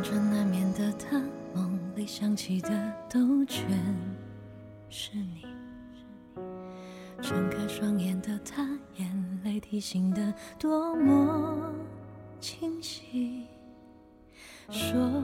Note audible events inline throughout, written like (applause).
辗转难眠的他，梦里想起的都全是你。睁开双眼的他，眼泪提醒的多么清晰。说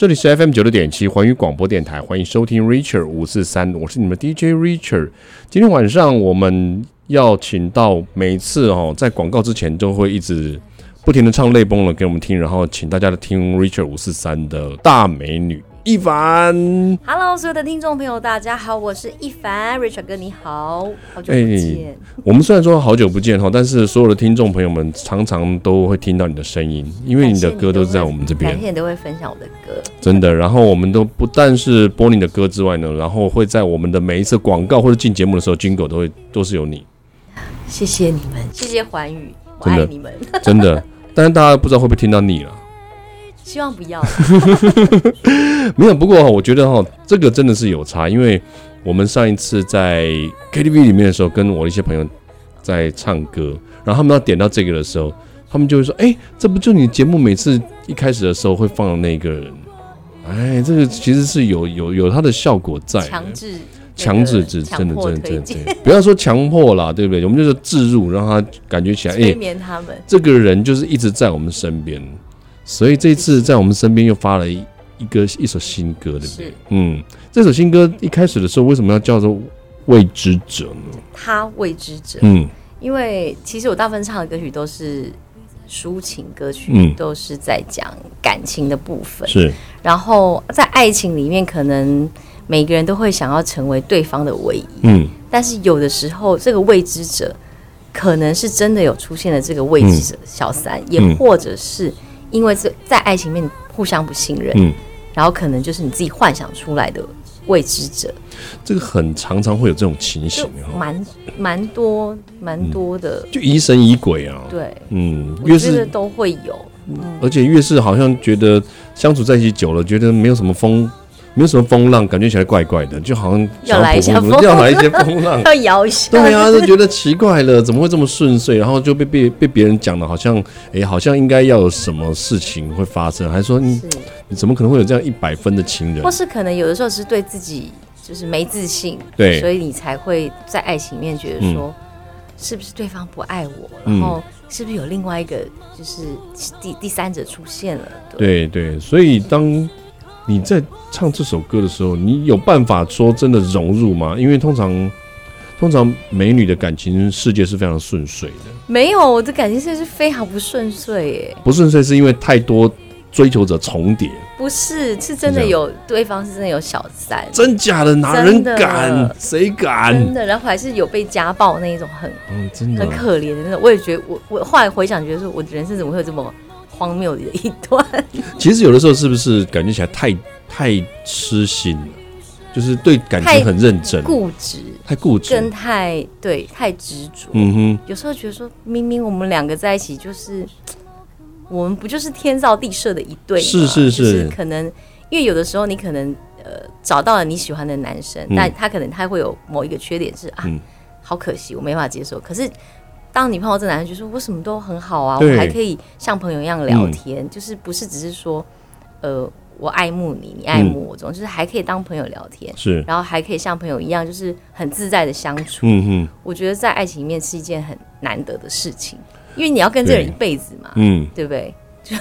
这里是 FM 九六点七环宇广播电台，欢迎收听 Richard 五四三，我是你们 DJ Richard。今天晚上我们要请到每次哦，在广告之前都会一直不停的唱泪崩了给我们听，然后请大家的听 Richard 五四三的大美女。一凡，Hello，所有的听众朋友，大家好，我是一凡，Richard 哥，你好，好久不见。欸、我们虽然说好久不见哈，但是所有的听众朋友们常常都会听到你的声音，因为你的歌都是在我们这边，每天都会分享我的歌，真的。然后我们都不但是播你的歌之外呢，然后会在我们的每一次广告或者进节目的时候，Jingle 都会都是有你。谢谢你们，谢谢环宇，我爱你们，真的。真 (laughs) 的但是大家不知道会不会听到你了。希望不要，(laughs) 没有。不过我觉得哈，这个真的是有差，因为我们上一次在 KTV 里面的时候，跟我的一些朋友在唱歌，然后他们要点到这个的时候，他们就会说：“哎，这不就你节目每次一开始的时候会放的那个人？”哎，这个其实是有有有它的效果在，强制强制制，真的真的真的，真的，不要说强迫啦，对不对？我们就是置入，让他感觉起来，催眠他们，这个人就是一直在我们身边。所以这次在我们身边又发了一一个一首新歌，对不对？嗯，这首新歌一开始的时候为什么要叫做《未知者》呢？他未知者，嗯，因为其实我大部分唱的歌曲都是抒情歌曲，嗯，都是在讲感情的部分。是，然后在爱情里面，可能每个人都会想要成为对方的唯一，嗯，但是有的时候这个未知者可能是真的有出现了这个未知者小三，嗯，也或者是。因为在在爱情面互相不信任，嗯，然后可能就是你自己幻想出来的未知者，这个很常常会有这种情形，蛮蛮多蛮多的，就疑神疑鬼啊，对，嗯，越是都会有，而且越是好像觉得相处在一起久了，觉得没有什么风。没有什么风浪，感觉起来怪怪的，就好像要来一下风，要来一些风浪，(laughs) 要摇一下。对啊，就觉得奇怪了，怎么会这么顺遂？然后就被被被别人讲的，好像哎，好像应该要有什么事情会发生，还说你你怎么可能会有这样一百分的情人？或是可能有的时候是对自己就是没自信，对，所以你才会在爱情里面觉得说，是不是对方不爱我？然后是不是有另外一个就是第第三者出现了？对对，所以当。你在唱这首歌的时候，你有办法说真的融入吗？因为通常，通常美女的感情世界是非常顺遂的。没有，我的感情世界是非常不顺遂耶。不顺遂是因为太多追求者重叠。不是，是真的有对方是真的有小三。真假的？哪人敢？谁敢？真的，然后还是有被家暴那一种很，嗯，真的很可怜的那种。我也觉得，我我后来回想，觉得说，我的人生怎么会有这么。荒谬的一段，(laughs) 其实有的时候是不是感觉起来太太痴心了？就是对感情很认真、固执、太固执，跟太对太执着。嗯哼，有时候觉得说，明明我们两个在一起，就是我们不就是天造地设的一对吗？是是是，就是可能因为有的时候你可能呃找到了你喜欢的男生，嗯、但他可能他会有某一个缺点是啊，嗯、好可惜，我没法接受。可是。当你碰到这男生，就说我什么都很好啊，我还可以像朋友一样聊天，嗯、就是不是只是说，呃，我爱慕你，你爱慕我，这种、嗯、就是还可以当朋友聊天，是，然后还可以像朋友一样，就是很自在的相处。嗯哼，我觉得在爱情里面是一件很难得的事情，因为你要跟这个人一辈子嘛，嗯，对不对？就。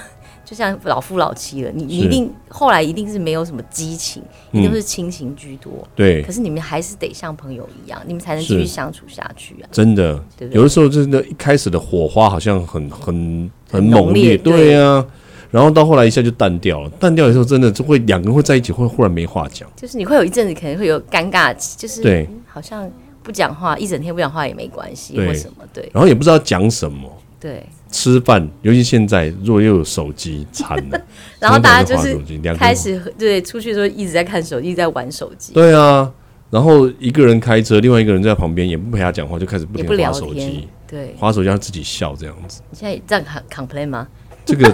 就像老夫老妻了，你你一定后来一定是没有什么激情，一定是亲情居多。对，可是你们还是得像朋友一样，你们才能继续相处下去啊！真的，有的时候真的，一开始的火花好像很很很猛烈，对。呀，然后到后来一下就淡掉了，淡掉的时候真的就会两个人会在一起，会忽然没话讲，就是你会有一阵子可能会有尴尬期，就是对，好像不讲话一整天不讲话也没关系，或什么对，然后也不知道讲什么，对。吃饭，尤其现在，如果又有手机，惨了。(laughs) 然后大家就是开始对出去的时候一直在看手机，一直在玩手机。对啊，然后一个人开车，另外一个人在旁边也不陪他讲话，就开始不停划手机。对，划手机让自己笑这样子。你现在这样 complain 吗？这个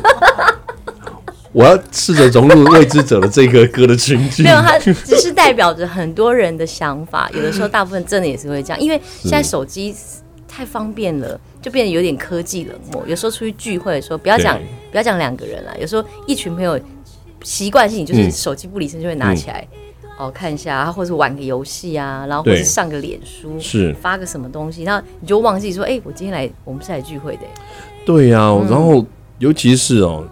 (laughs) 我要试着融入未知者的这个歌的情境。(laughs) 没有，它只是代表着很多人的想法。有的时候，大部分真的也是会这样，因为现在手机。太方便了，就变得有点科技冷漠。有时候出去聚会的时候，不要讲不要讲两个人了，有时候一群朋友习惯性就是手机不离身就会拿起来、嗯、哦看一下，或者玩个游戏啊，然后或者上个脸书，是发个什么东西，然后你就忘记说，哎、欸，我今天来，我们是来聚会的。对呀、啊，然后尤其是哦。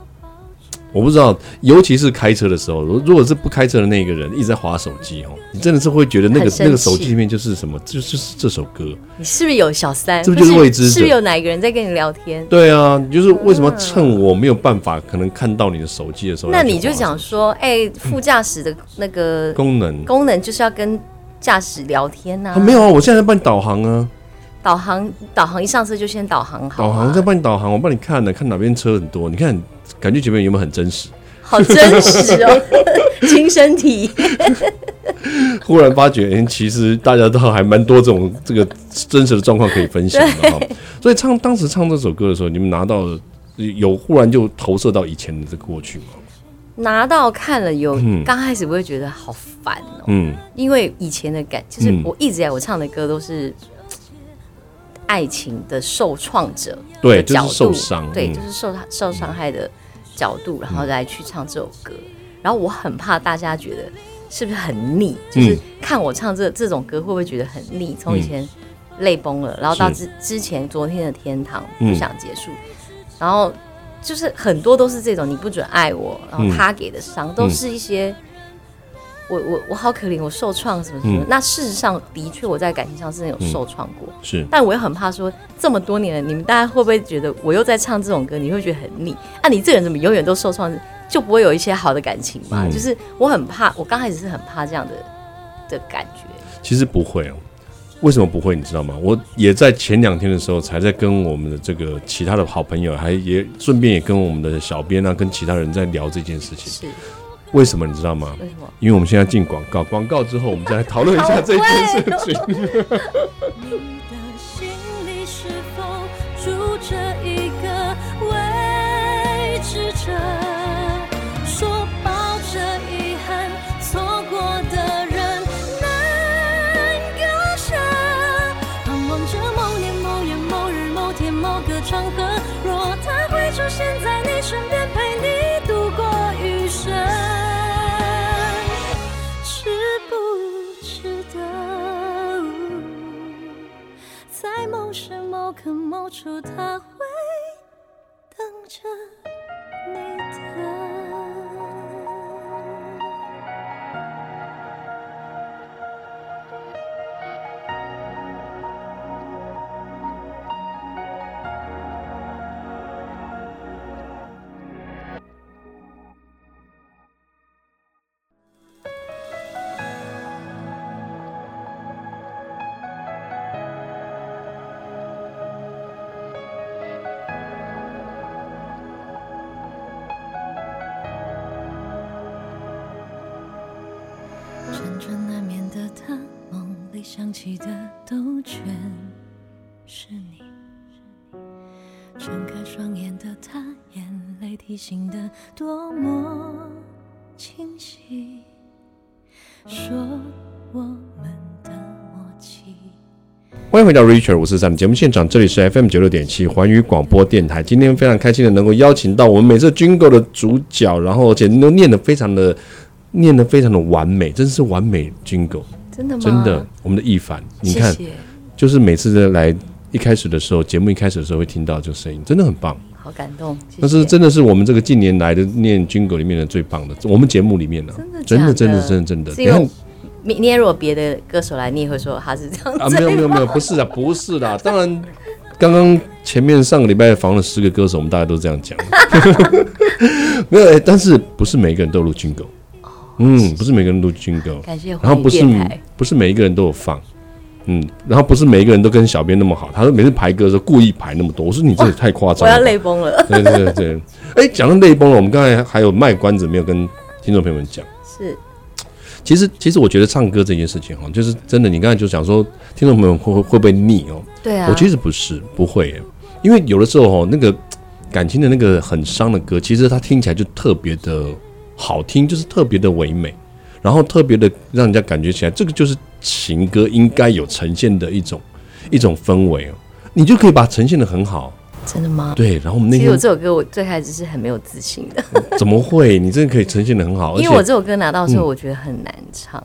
我不知道，尤其是开车的时候，如果是不开车的那个人一直在划手机哦，你真的是会觉得那个那个手机里面就是什么，就就是这首歌。你是不是有小三？这不就是未知？是不是有哪一个人在跟你聊天？对啊，就是为什么趁我没有办法可能看到你的手机的时候，那你就讲说，哎、欸，副驾驶的那个功能功能就是要跟驾驶聊天呐、啊啊？没有啊，我现在在帮你导航啊。导航导航一上车就先导航好、啊，导航再帮你导航，我帮你看呢，看哪边车很多，你看感觉前面有没有很真实？好真实哦，(laughs) 亲身体。忽然发觉，哎，其实大家都还蛮多这种这个真实的状况可以分享的哈。所以唱当时唱这首歌的时候，你们拿到有忽然就投射到以前的这个过去吗？拿到看了有，刚开始不会觉得好烦哦，嗯，因为以前的感就是我一直以来我唱的歌都是。爱情的受创者的角度，对，就是受伤，对，就是受受伤害的角度，然后来去唱这首歌。然后我很怕大家觉得是不是很腻，就是看我唱这这种歌会不会觉得很腻？从以前泪崩了，然后到之之前昨天的天堂不想结束，然后就是很多都是这种你不准爱我，然后他给的伤都是一些。我我我好可怜，我受创什么什么。嗯、那事实上的确我在感情上是有受创过，嗯，是。但我又很怕说这么多年了，你们大家会不会觉得我又在唱这种歌，你会觉得很腻？啊，你这个人怎么永远都受创，就不会有一些好的感情嘛？嗯、就是我很怕，我刚开始是很怕这样的的感觉。其实不会哦，为什么不会？你知道吗？我也在前两天的时候才在跟我们的这个其他的好朋友，还也顺便也跟我们的小编啊，跟其他人在聊这件事情。是。为什么你知道吗？为什么？因为我们现在进广告，广告之后我们再来讨论一下这件事情。想起的都全是你，睁开双眼的他，眼泪提醒的多么清晰，说我们的默契。欢迎回到 Richard 五四三的节目现场，这里是 FM 九六点七环宇广播电台。今天非常开心的能够邀请到我们每次 Jingle 的主角，然后而且都念得非常的念得非常的完美，真是完美 Jingle。真的吗？真的，我们的易凡，你看，谢谢，就是每次来一开始的时候，节目一开始的时候会听到这个声音，真的很棒，好感动。那是真的是我们这个近年来的念 Jingle 里面的最棒的，我们节目里面的，真的真的真的真的真的。然后明天如果别的歌手来，你也会说他是这样啊？没有没有没有，不是啊，不是啦。当然，刚刚前面上个礼拜访了十个歌手，我们大家都这样讲，(laughs) 没有，但是不是每个人都录 Jingle。嗯，不是每个人都感谢。然后不是不是每一个人都有放，嗯，然后不是每一个人都跟小编那么好。他说每次排歌的时候故意排那么多，我说你这也太夸张了，我要泪崩了。对对对对，哎，讲到泪崩了，我们刚才还有卖关子没有跟听众朋友们讲。是，其实其实我觉得唱歌这件事情哈，就是真的，你刚才就想说听众朋友会会不会腻哦？对啊，我其实不是不会，因为有的时候哈，那个感情的那个很伤的歌，其实它听起来就特别的。好听就是特别的唯美，然后特别的让人家感觉起来，这个就是情歌应该有呈现的一种一种氛围哦。你就可以把它呈现的很好。真的吗？对，然后我们那天其实我这首歌我最开始是很没有自信的。(laughs) 怎么会？你真的可以呈现的很好。(laughs) 因为我这首歌拿到的时候，我觉得很难唱。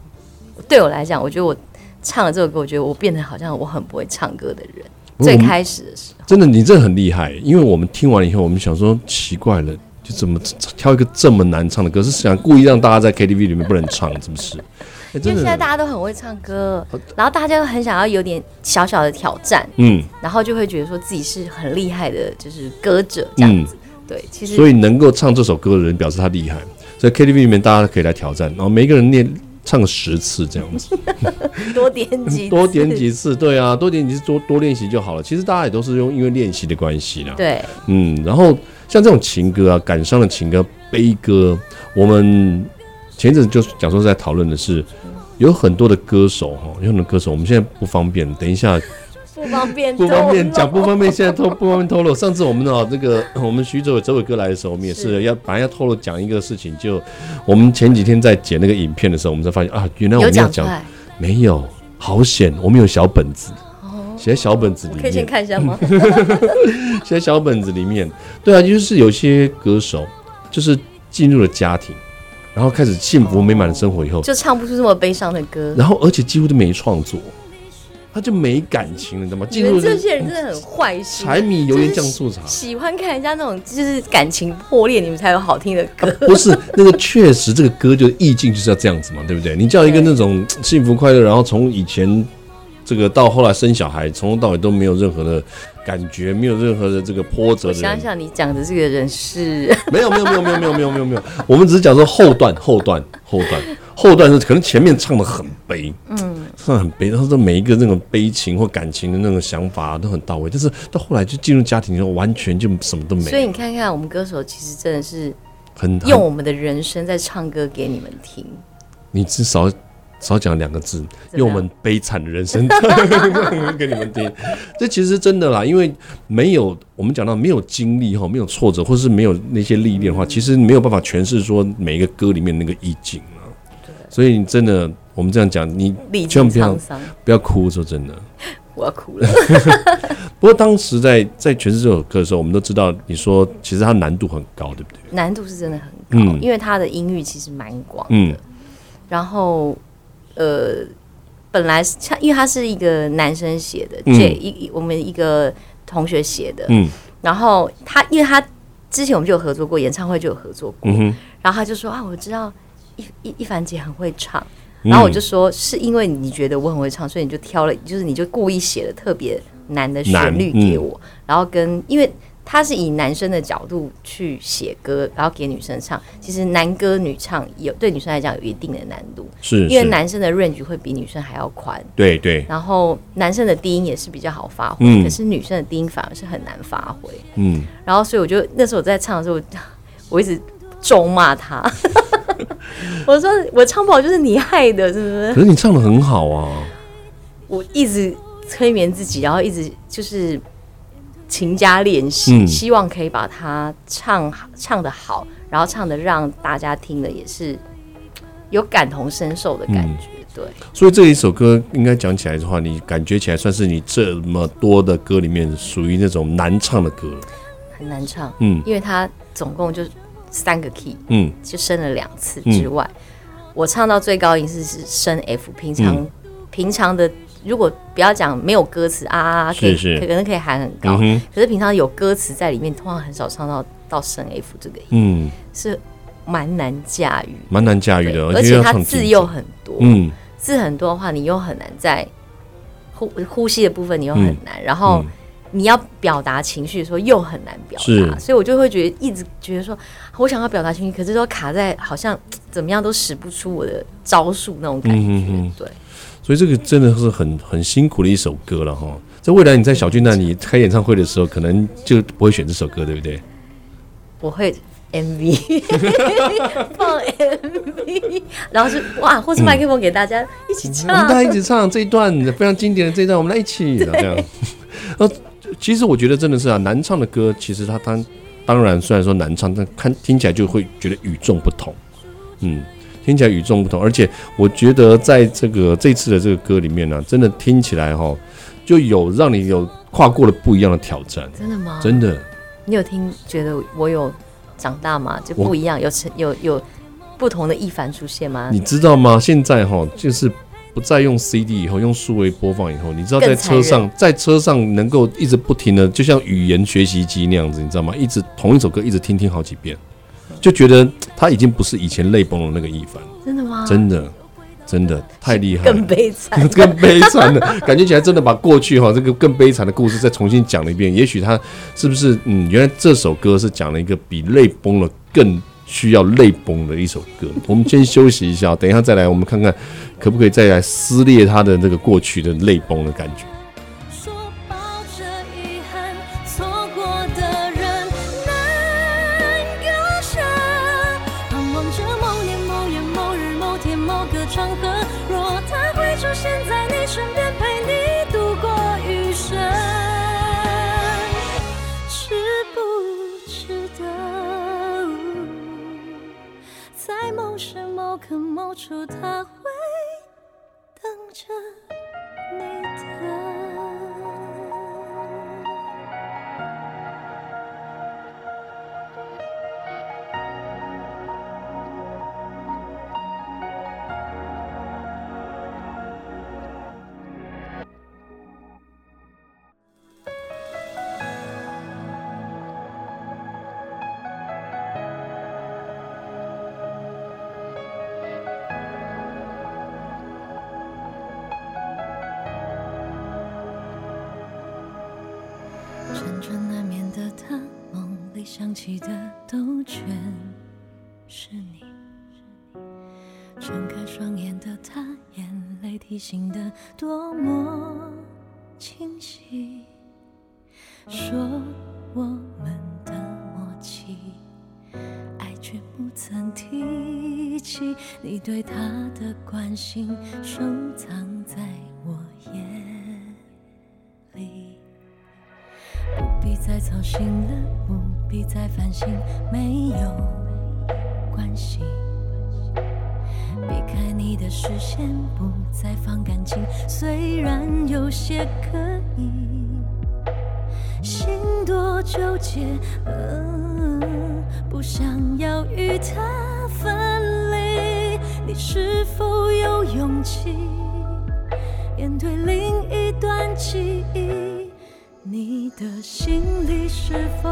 嗯、对我来讲，我觉得我唱了这首歌，我觉得我变得好像我很不会唱歌的人。最开始的时候，真的，你真的很厉害。因为我们听完了以后，我们想说奇怪了，就怎么挑一个这么难唱的歌，是想故意让大家在 KTV 里面不能唱，是不是？(laughs) 因为现在大家都很会唱歌，然后大家都很想要有点小小的挑战，嗯，然后就会觉得说自己是很厉害的，就是歌者这样子。嗯、对，其实所以能够唱这首歌的人表示他厉害，所以 KTV 里面大家可以来挑战，然后每一个人念唱个十次这样子，(laughs) 多点几 (laughs) 多点几次，对啊，多点几次多多练习就好了。其实大家也都是用因为练习的关系啦，对，嗯，然后像这种情歌啊，感伤的情歌、悲歌，我们前一阵就讲说在讨论的是。有很多的歌手哈，有很多歌手，我们现在不方便，等一下不方便不方便讲不方便，现在透不方便透露。上次我们哦，(laughs) 这个我们徐州周伟哥来的时候，我们也是要本来要透露讲一个事情，就我们前几天在剪那个影片的时候，我们才发现啊，原来我们要讲没有，好险，我们有小本子，写在小本子里面，可以先看一下吗？(laughs) (laughs) 写在小本子里面，对啊，就是有些歌手就是进入了家庭。然后开始幸福美满的生活以后，就唱不出这么悲伤的歌。然后而且几乎都没创作，他就没感情了，你知道吗？进入这些人真的很坏心，柴米油盐酱醋茶，喜欢看人家那种就是感情破裂，你们才有好听的歌。不是那个，确实这个歌就意境就是要这样子嘛，对不对？你叫一个那种幸福快乐，然后从以前这个到后来生小孩，从头到尾都没有任何的。感觉没有任何的这个波折。我想想，你讲的这个人是没有没有没有没有没有没有没有没有，我们只是讲说后段后段后段后段是可能前面唱的很悲，嗯，唱的很悲，然后说每一个那种悲情或感情的那种想法都很到位，但是到后来就进入家庭之后，完全就什么都没有。所以你看看我们歌手，其实真的是很用我们的人生在唱歌给你们听。你至少。少讲两个字，用我们悲惨的人生 (laughs) 给你们听。这其实真的啦，因为没有我们讲到没有经历哈，没有挫折，或是没有那些历练的话，其实没有办法诠释说每一个歌里面那个意境。所以你真的，我们这样讲，你千万不要不要哭，说真的，(laughs) 我要哭了。(laughs) 不过当时在在诠释这首歌的时候，我们都知道，你说其实它难度很高，对不对？难度是真的很高，嗯、因为它的音域其实蛮广的。嗯。然后。呃，本来是像，因为他是一个男生写的，这一、嗯、我们一个同学写的，嗯，然后他因为他之前我们就有合作过，演唱会就有合作过，嗯、然后他就说啊，我知道一一一凡姐很会唱，然后我就说、嗯、是因为你觉得我很会唱，所以你就挑了，就是你就故意写了特别难的旋律给我，嗯、然后跟因为。他是以男生的角度去写歌，然后给女生唱。其实男歌女唱有对女生来讲有一定的难度，是，是因为男生的 range 会比女生还要宽。对对。然后男生的低音也是比较好发挥，嗯、可是女生的低音反而是很难发挥。嗯。然后所以我就那时候我在唱的时候，我 (laughs) 一直咒骂他，(laughs) 我说我唱不好就是你害的，是不是？可是你唱的很好啊。我一直催眠自己，然后一直就是。勤加练习，希望可以把它唱唱的好，然后唱的让大家听了也是有感同身受的感觉。嗯、对，所以这一首歌应该讲起来的话，你感觉起来算是你这么多的歌里面属于那种难唱的歌，很难唱。嗯，因为它总共就三个 key，嗯，就升了两次之外，嗯、我唱到最高音是是升 F，平常、嗯、平常的。如果不要讲没有歌词啊，可以是。是可能可以喊很高，嗯、可是平常有歌词在里面，通常很少唱到到升 F 这个音，嗯，是蛮难驾驭，蛮难驾驭的，而且它字又很多，嗯，字很多的话，你又很难在呼呼吸的部分，你又很难，嗯、然后你要表达情绪的时候又很难表达，所以我就会觉得一直觉得说，我想要表达情绪，可是都卡在好像怎么样都使不出我的招数那种感觉，嗯、哼哼对。所以这个真的是很很辛苦的一首歌了哈。在未来你在小巨蛋你开演唱会的时候，可能就不会选这首歌，对不对？我会 MV (laughs) 放 MV，然后是哇，或是麦克风给大家一起唱，我们大家一起唱这一段非常经典的这一段，我们来一起这样。呃，其实我觉得真的是啊，难唱的歌，其实它当当然虽然说难唱，但看听起来就会觉得与众不同，嗯。听起来与众不同，而且我觉得在这个这次的这个歌里面呢、啊，真的听起来哈，就有让你有跨过了不一样的挑战。真的吗？真的。你有听觉得我有长大吗？就不一样，有成有有不同的易凡出现吗？你知道吗？现在哈就是。不再用 CD 以后，用数位播放以后，你知道在车上，在车上能够一直不停的，就像语言学习机那样子，你知道吗？一直同一首歌一直听听好几遍，就觉得他已经不是以前泪崩的那个一凡。真的吗？真的，真的太厉害，更悲惨，(laughs) 更悲惨的感觉起来，真的把过去哈这个更悲惨的故事再重新讲了一遍。也许他是不是嗯，原来这首歌是讲了一个比泪崩了更。需要泪崩的一首歌，我们先休息一下，等一下再来，我们看看可不可以再来撕裂他的那个过去的泪崩的感觉。处他会等着你的。想起的都全是你，睁开双眼的他，眼泪提醒的多么清晰。说我们的默契，爱却不曾提起你对他的关心，收藏在我眼里。不必再操心了，不必再反省，没有关系。避开你的视线，不再放感情，虽然有些刻意，心多纠结，呃，不想要与他分离。你是否有勇气面对另一段记忆？你的心里是否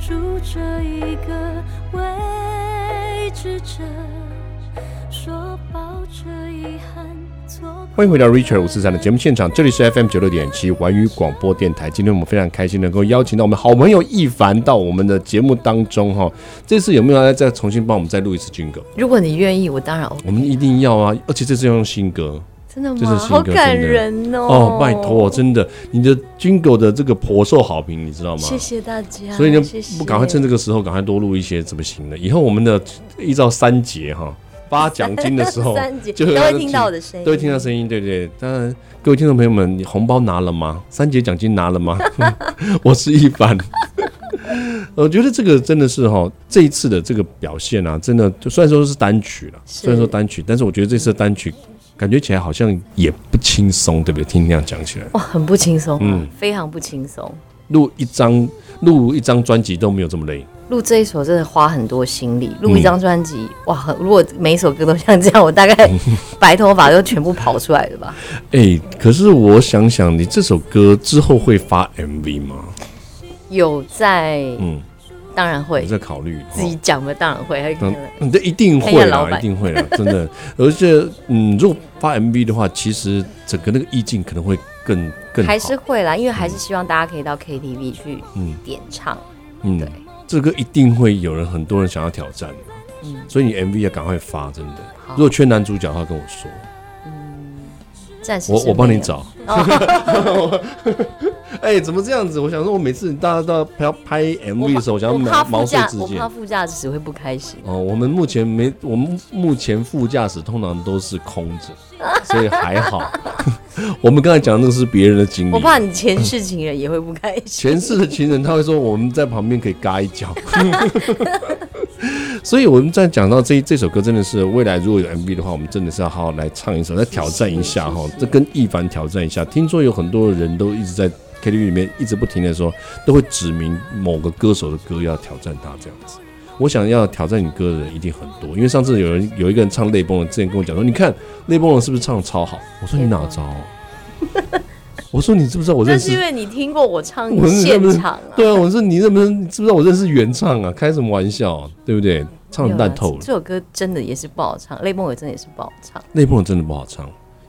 住着一个未知者？说抱着遗憾。欢迎回到 Richard 五四三的节目现场，这里是 FM 九六点七环宇广播电台。今天我们非常开心能够邀请到我们好朋友易凡到我们的节目当中哈。这次有没有要再重新帮我们再录一次军歌？如果你愿意，我当然 OK。我们一定要啊！而且这次要用新歌。真的吗？好感人哦！哦，拜托，真的，你的 Jingle 的这个颇受好评，你知道吗？谢谢大家。所以呢，不赶快趁这个时候赶快多录一些怎么行呢？以后我们的依照三节哈发奖金的时候，(laughs) 三节就都会听到我的声音，都会听到声音，对不对？当然，各位听众朋友们，你红包拿了吗？三节奖金拿了吗？(laughs) 我是一凡。(laughs) 我觉得这个真的是哈，这一次的这个表现啊，真的就虽然说是单曲了，虽然说单曲，但是我觉得这次的单曲。感觉起来好像也不轻松，对不对？听你这样讲起来，哇，很不轻松，嗯，非常不轻松。录一张录一张专辑都没有这么累，录这一首真的花很多心力。录一张专辑，嗯、哇，如果每一首歌都像这样，我大概 (laughs) 白头发都全部跑出来了吧？哎、欸，可是我想想，你这首歌之后会发 MV 吗？有在，嗯。当然会，在考虑自己讲的，当然会。嗯，这一定会啦，(laughs) 一定会啦，真的。而且，嗯，如果发 MV 的话，其实整个那个意境可能会更更。还是会啦，因为还是希望大家可以到 KTV 去点唱。嗯，对，这个一定会有人，很多人想要挑战。嗯，所以你 MV 要赶快发，真的。如果缺男主角的话，跟我说。暂时我我帮你找。(laughs) 哎、欸，怎么这样子？我想说，我每次大家都要拍拍 MV 的时候，我想要毛遂自荐。我怕副驾驶会不开心。哦，我们目前没，我们目前副驾驶通常都是空着，(laughs) 所以还好。(laughs) 我们刚才讲的那个是别人的经历。我怕你前世情人也会不开心。前世的情人他会说，我们在旁边可以嘎一脚。(laughs) 所以我们在讲到这这首歌，真的是未来如果有 MV 的话，我们真的是要好好来唱一首，来挑战一下哈。这跟一凡挑战一下。听说有很多人都一直在 KTV 里面一直不停的说，都会指明某个歌手的歌要挑战他这样子。我想要挑战你歌的人一定很多，因为上次有人有一个人唱泪崩了，之前跟我讲说，你看泪崩了是不是唱的超好？我说你哪招？(laughs) 我说你知不知道我认识？是因为你听过我唱现场啊。对啊，我说你认不认？你知不知道我认识原唱啊？开什么玩笑，对不对？唱烂透了。这首歌真的也是不好唱，泪崩了真的也是不好唱。泪崩了真的不好唱，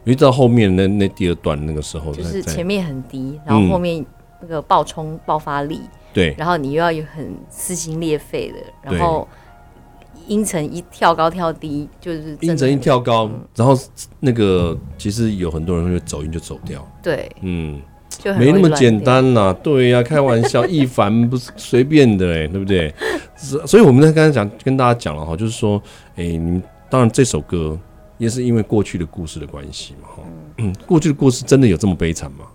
因为到后面那那第二段那个时候，就是前面很低，然后后面那个爆冲爆发力。对，然后你又要有很撕心裂肺的，然后音程一跳高跳低，就是音程一跳高，嗯、然后那个其实有很多人会走音就走掉。对，嗯，就没那么简单啦。对呀、啊，开玩笑，一凡不是随便的哎，(laughs) 对不对？所以我们在刚才讲跟大家讲了哈，就是说，哎，你们当然这首歌也是因为过去的故事的关系嘛哈，嗯，过去的故事真的有这么悲惨吗？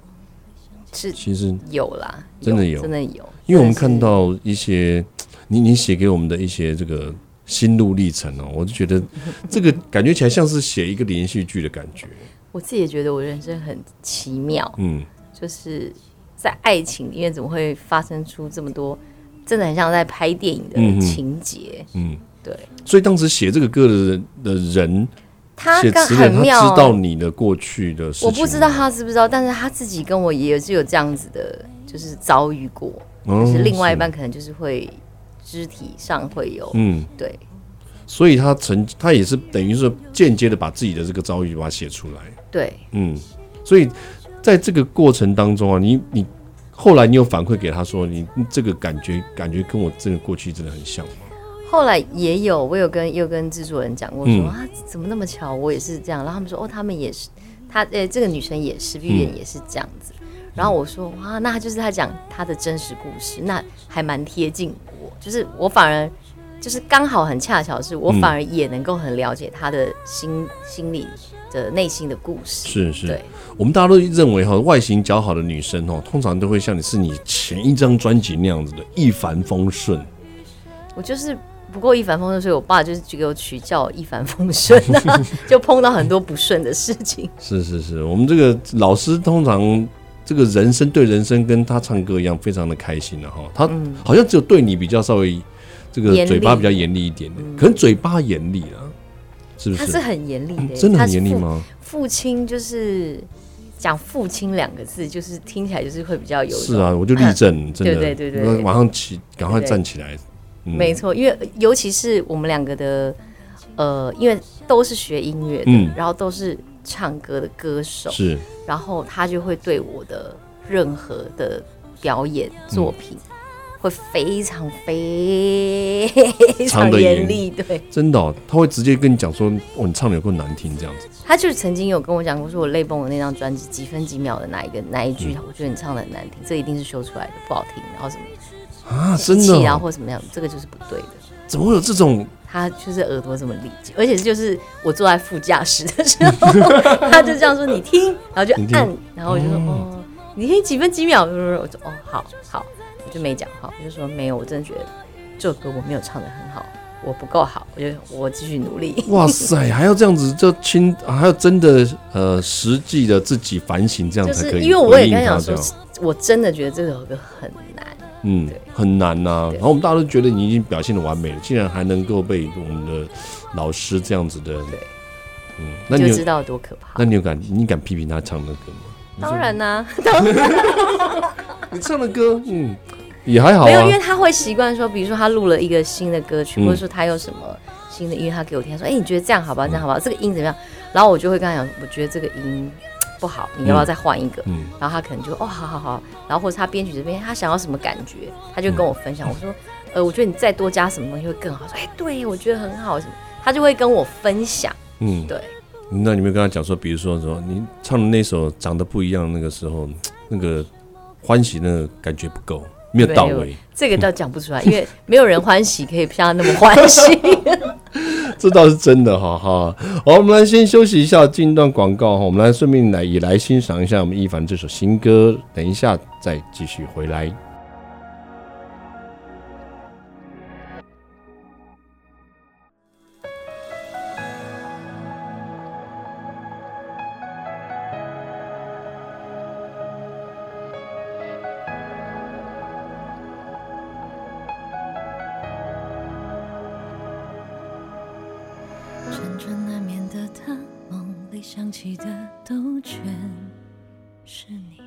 是，其实有啦，真的有，真的有。因为我们看到一些你你写给我们的一些这个心路历程哦，我就觉得这个感觉起来像是写一个连续剧的感觉。(laughs) 我自己也觉得我人生很奇妙，嗯，就是在爱情里面怎么会发生出这么多，真的很像在拍电影的情节，嗯，对。所以当时写这个歌的人的人。他很妙，他知道你的过去的事情。我不知道他知不知道，但是他自己跟我也是有这样子的，就是遭遇过。嗯、就是另外一半可能就是会肢体上会有，嗯，对。所以他曾他也是等于是间接的把自己的这个遭遇把它写出来。对，嗯。所以在这个过程当中啊，你你后来你有反馈给他说，你这个感觉感觉跟我这个过去真的很像。后来也有，我有跟又跟制作人讲过说，啊，怎么那么巧，我也是这样。然后他们说，哦，他们也是，他呃、欸，这个女生也是，毕业也是这样子。嗯、然后我说，哇，那就是她讲她的真实故事，那还蛮贴近我。就是我反而就是刚好很恰巧，是我反而也能够很了解她的心、嗯、心里的内心的故事。是是，对，我们大家都认为哈，外形姣好的女生哦，通常都会像你是你前一张专辑那样子的一帆风顺。我就是。不过一帆风顺，所以我爸就是就给我取叫一帆风顺，(laughs) 就碰到很多不顺的事情。是是是，我们这个老师通常这个人生对人生跟他唱歌一样，非常的开心的哈。他好像只有对你比较稍微这个嘴巴比较严厉一点点，可能嘴巴严厉啊，是不是？他是很严厉的，真的很严厉吗？父亲就是讲父亲两个字，就是听起来就是会比较有。是啊，我就立正，(laughs) 真的，对对对对，马上起，赶快站起来。嗯、没错，因为尤其是我们两个的，呃，因为都是学音乐的，嗯、然后都是唱歌的歌手，是，然后他就会对我的任何的表演作品，会非常非常严厉，对，真的、哦，他会直接跟你讲说，哦，你唱的有够难听这样子。他就是曾经有跟我讲过，说我泪崩的那张专辑几分几秒的哪一个哪一句，嗯、我觉得你唱的很难听，这一定是修出来的，不好听，然后什么。啊，真的、哦，啊，或什么样，这个就是不对的。怎么会有这种？他就是耳朵这么利尖，而且就是我坐在副驾驶的时候，(laughs) 他就这样说：“你听。”然后就按，然后我就说：“哦，哦，你听几分几秒？”我说：“哦，好好。”我就没讲话，我就说：“没有，我真的觉得这首歌我没有唱的很好，我不够好，我就我继续努力。”哇塞，还要这样子，就亲，还要真的呃，实际的自己反省，这样才可以。因为我也刚想说，我真的觉得这首歌很难。嗯，很难呐、啊。然后我们大家都觉得你已经表现的完美了，竟然还能够被我们的老师这样子的，对，嗯，那你就知道多可怕。那你有敢你敢批评他唱的歌吗？当然呐、啊，(laughs) 当然。你唱的歌，嗯，也还好、啊。没有，因为他会习惯说，比如说他录了一个新的歌曲，嗯、或者说他有什么新的音乐，他给我听，说，哎、欸，你觉得这样好不好？这样好不好？嗯、这个音怎么样？然后我就会跟他讲，我觉得这个音。不好，你要不要再换一个？嗯，然后他可能就哦，好好好，然后或者他编曲这边他想要什么感觉，他就跟我分享。嗯、我说，呃，我觉得你再多加什么东西会更好。说，哎，对，我觉得很好，什么，他就会跟我分享。嗯，对。那你没有跟他讲说，比如说说你唱的那首长得不一样，那个时候那个欢喜那个感觉不够，没有到位。这个倒讲不出来，因为没有人欢喜可以像他那么欢喜。(laughs) (laughs) 这倒是真的哈哈，好，我们来先休息一下，进一段广告哈，我们来顺便来也来欣赏一下我们一凡这首新歌，等一下再继续回来。想起的都全是你。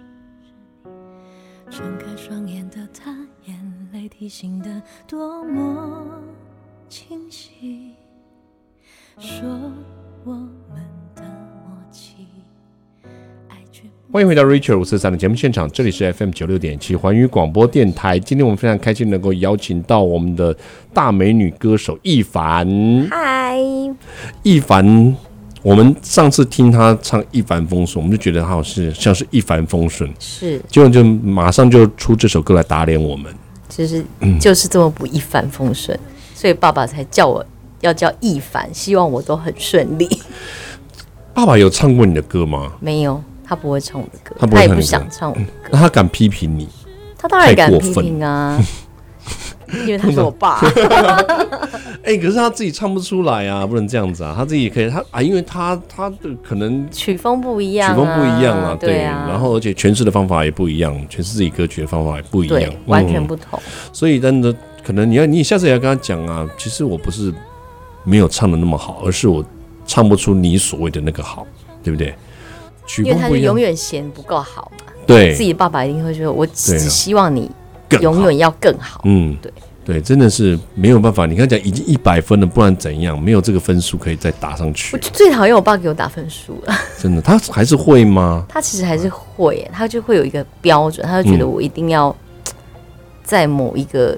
睁开双眼的他，眼泪提醒的多么清晰。说我们的默契。欢迎回到 Richard 五四三的节目现场，这里是 FM 九六点七环宇广播电台。今天我们非常开心能够邀请到我们的大美女歌手一凡。嗨，一凡，我们上次听他唱《一帆风顺》，我们就觉得他好像是像是一帆风顺，是，结果就马上就出这首歌来打脸我们，就是就是这么不一帆风顺，嗯，所以爸爸才叫我要叫一凡，希望我都很顺利。爸爸有唱过你的歌吗？没有。他不会唱我的歌，他，他也不想唱我的歌。他敢批评你？他当然敢批评啊，(laughs) 因为他是我爸。哎、欸，可是他自己唱不出来啊，不能这样子啊。他自己也可以，他啊，因为他他的可能曲风不一样、啊，曲风不一样啊，对，对啊。然后而且诠释的方法也不一样，诠释自己歌曲的方法也不一样，完全不同。嗯、所以真的可能你要你下次也要跟他讲啊，其实我不是没有唱的那么好，而是我唱不出你所谓的那个好，对不对？因为他就永远嫌不够好嘛，对，自己的爸爸一定会说：“我只希望你永远要更好。”嗯，对对，真的是没有办法。你刚才讲已经一百分了，不然怎样？没有这个分数可以再打上去。我最讨厌我爸给我打分数了。真的，他还是会吗？他其实还是会，他就会有一个标准，他就觉得我一定要在某一个。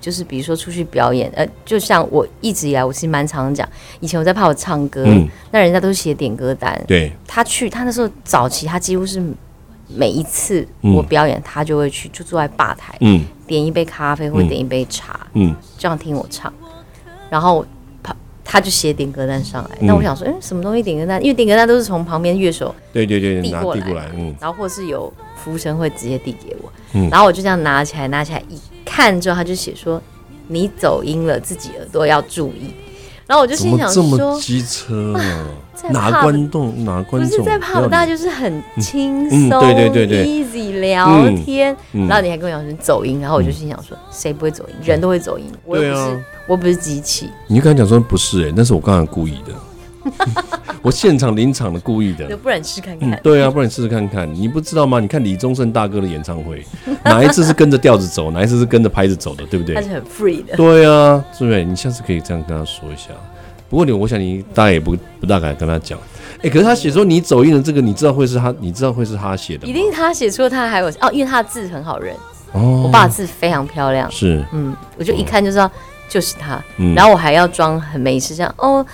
就是比如说出去表演，呃，就像我一直以来，我其实蛮常讲，以前我在怕我唱歌，嗯、那人家都写点歌单，对，他去，他那时候早期，他几乎是每一次我表演，嗯、他就会去，就坐在吧台，嗯，点一杯咖啡或者点一杯茶，嗯，这样听我唱，然后他他就写点歌单上来，那、嗯、我想说，嗯，什么东西点歌单？因为点歌单都是从旁边乐手对对对递过来，过来嗯，然后或是有服务生会直接递给我，嗯，然后我就这样拿起来，拿起来一。看之后他就写说，你走音了，自己耳朵要注意。然后我就心想说，这么机车啊，(laughs) 哪观众哪观众？不是在怕我，大家就是很轻松，对对对对，easy 聊天。然后你还跟我讲说走音，然后我就心想说，谁不会走音？人都会走音，我又不是，我不是机器。你就刚才讲说不是哎，那是我刚才故意的。(laughs) 我现场临场的故意的，(laughs) 不然你试看看、嗯。对啊，不然试试看看。你不知道吗？你看李宗盛大哥的演唱会，(laughs) 哪一次是跟着调子走，哪一次是跟着拍子走的，对不对？他是很 free 的。对啊，是不是？你下次可以这样跟他说一下。不过你，我想你大概也不不大敢跟他讲。哎、欸，可是他写说你走音的这个，你知道会是他，你知道会是他写的？一定他写出他还有哦，因为他的字很好认。哦。我爸的字非常漂亮。是。嗯，我就一看就知道就是他。嗯。然后我还要装很没事，这样哦，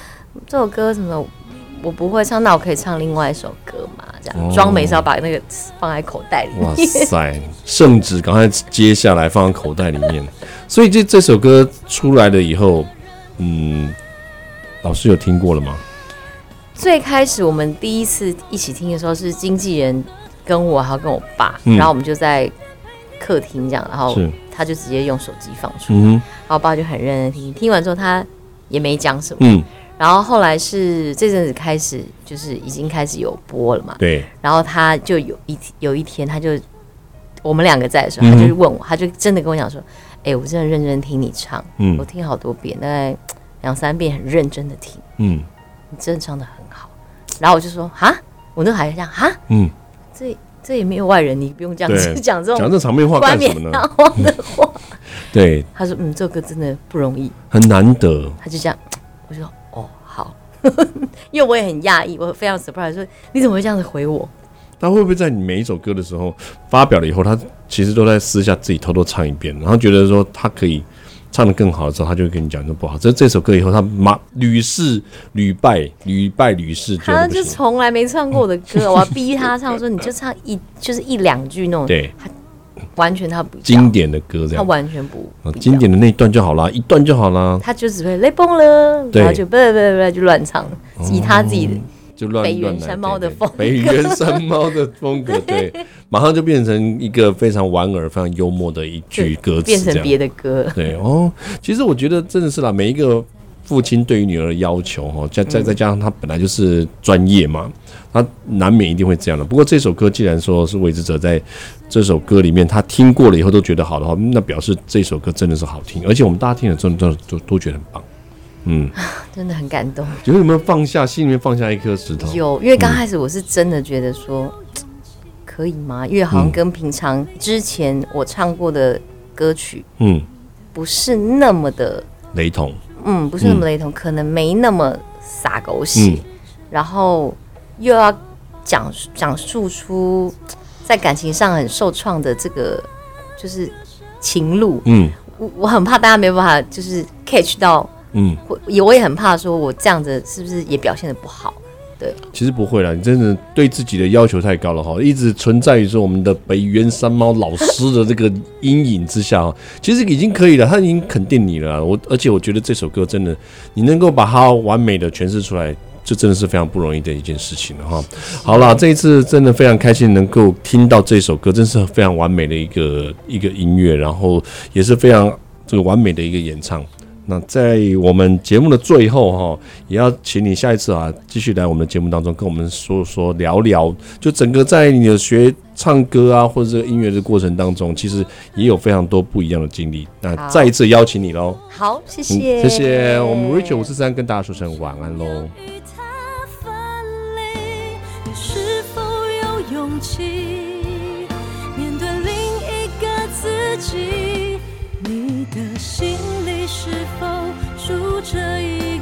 这首歌什么？我不会唱，那我可以唱另外一首歌嘛？这样装没事，要把那个放在口袋里面。哇塞，圣旨赶快接下来放在口袋里面。(laughs) 所以这这首歌出来了以后，嗯，老师有听过了吗？最开始我们第一次一起听的时候，是经纪人跟我还有跟我爸，嗯，然后我们就在客厅这样，然后他就直接用手机放出来，嗯，然后我爸就很认真听，听完之后他也没讲什么，嗯。然后后来是这阵子开始，就是已经开始有播了嘛。对。然后他就有一有一天，他就我们两个在的时候，他就问我，他就真的跟我讲说：“哎、欸，我真的认真听你唱，嗯，我听好多遍，大概两三遍，很认真的听，嗯，你真的唱的很好。”然后我就说：“哈，我那还这样哈，嗯，这这也没有外人，你不用这样子讲这种讲这场面话干什么呢？的话。(laughs) 对，他说：“嗯，这首歌真的不容易，很难得。”他就这样，我就说。(laughs) 因为我也很讶异，我非常 surprise，说你怎么会这样子回我？他会不会在你每一首歌的时候发表了以后，他其实都在私下自己偷偷唱一遍，然后觉得说他可以唱的更好的时候，他就会跟你讲说不好。这这首歌以后他马屡试屡败，屡败屡试，他就从来没唱过我的歌，我要逼他唱，说你就唱一就是一两句那种。对。完全他不经典的歌，这样他完全不，不经典的那一段就好啦，一段就好啦。他就只会泪崩了，然后就不不不不就乱唱，以他自己的就乱北原山猫的风，北原山猫的风格，(laughs) 对，马上就变成一个非常莞尔、非常幽默的一句歌词，变成别的歌。对哦，其实我觉得真的是啦，每一个父亲对于女儿的要求哈，再再再加上他本来就是专业嘛。他难免一定会这样的。不过这首歌既然说是魏志哲在这首歌里面，他听过了以后都觉得好的话，那表示这首歌真的是好听，而且我们大家听了之后都都都觉得很棒。嗯，(laughs) 真的很感动。有没有放下心里面放下一颗石头？有，因为刚开始我是真的觉得说，嗯、可以吗？因为好像跟平常之前我唱过的歌曲，嗯，不是那么的雷同。嗯，不是那么雷同，嗯、可能没那么洒狗血，嗯、然后又要讲讲述出在感情上很受创的这个就是情路。嗯，我我很怕大家没有办法就是 catch 到。嗯，也我也很怕说我这样子是不是也表现的不好。对，其实不会啦，你真的对自己的要求太高了哈，一直存在于说我们的北原山猫老师的这个阴影之下，其实已经可以了，他已经肯定你了。我而且我觉得这首歌真的，你能够把它完美的诠释出来，这真的是非常不容易的一件事情了哈。好了，这一次真的非常开心能够听到这首歌，真是非常完美的一个一个音乐，然后也是非常这个完美的一个演唱。那在我们节目的最后哈，也要请你下一次啊，继续来我们的节目当中跟我们说说聊聊，就整个在你的学唱歌啊，或者这个音乐的过程当中，其实也有非常多不一样的经历。那再一次邀请你喽，好，谢谢，谢谢我们 Rachel 五四三跟大家说声晚安喽。面对另一个自己你的心里是否住着一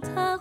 他